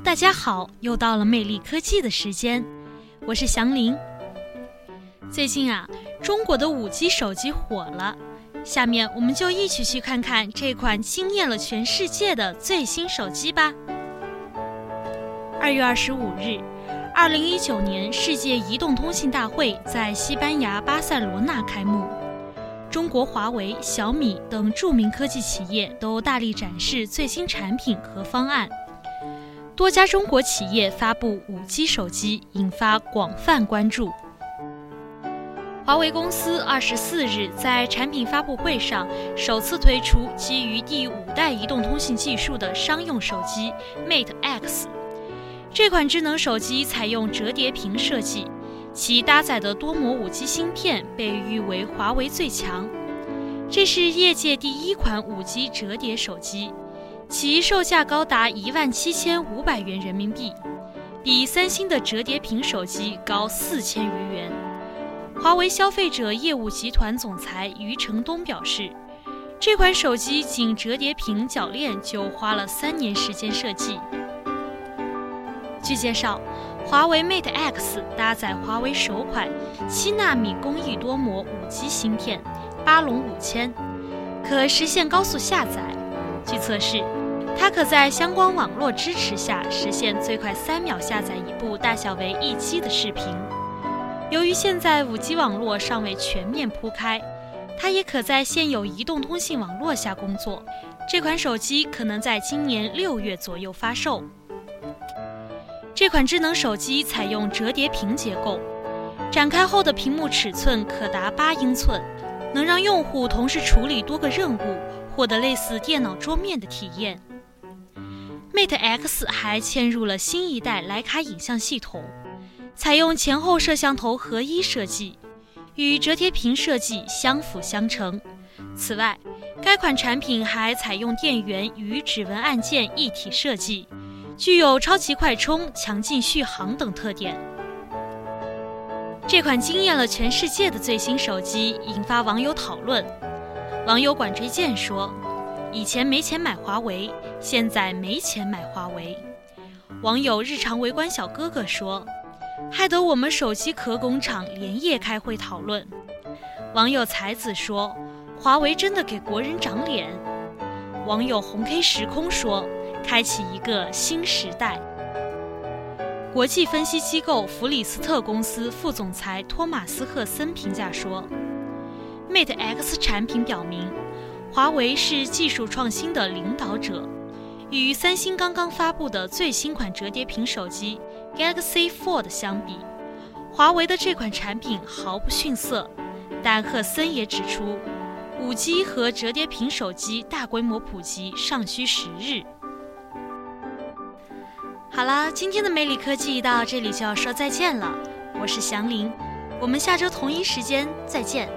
大家好，又到了魅力科技的时间，我是祥林。最近啊，中国的五 G 手机火了，下面我们就一起去看看这款惊艳了全世界的最新手机吧。二月二十五日，二零一九年世界移动通信大会在西班牙巴塞罗那开幕，中国华为、小米等著名科技企业都大力展示最新产品和方案。多家中国企业发布 5G 手机，引发广泛关注。华为公司二十四日在产品发布会上首次推出基于第五代移动通信技术的商用手机 Mate X。这款智能手机采用折叠屏设计，其搭载的多模 5G 芯片被誉为华为最强。这是业界第一款 5G 折叠手机。其售价高达一万七千五百元人民币，比三星的折叠屏手机高四千余元。华为消费者业务集团总裁余承东表示，这款手机仅折叠屏铰链就花了三年时间设计。据介绍，华为 Mate X 搭载华为首款七纳米工艺多模五 G 芯片，八龙五千，可实现高速下载。据测试。它可在相关网络支持下实现最快三秒下载一部大小为一 G 的视频。由于现在五 G 网络尚未全面铺开，它也可在现有移动通信网络下工作。这款手机可能在今年六月左右发售。这款智能手机采用折叠屏结构，展开后的屏幕尺寸可达八英寸，能让用户同时处理多个任务，获得类似电脑桌面的体验。Mate X 还嵌入了新一代徕卡影像系统，采用前后摄像头合一设计，与折叠屏设计相辅相成。此外，该款产品还采用电源与指纹按键一体设计，具有超级快充、强劲续航等特点。这款惊艳了全世界的最新手机引发网友讨论。网友管追剑说。以前没钱买华为，现在没钱买华为。网友日常围观小哥哥说：“害得我们手机壳工厂连夜开会讨论。”网友才子说：“华为真的给国人长脸。”网友红 K 时空说：“开启一个新时代。”国际分析机构弗里斯特公司副总裁托马斯赫森评价说：“Mate X 产品表明。”华为是技术创新的领导者，与三星刚刚发布的最新款折叠屏手机 Galaxy Fold 相比，华为的这款产品毫不逊色。但赫森也指出，5G 和折叠屏手机大规模普及尚需时日。好啦，今天的魅力科技到这里就要说再见了，我是祥林，我们下周同一时间再见。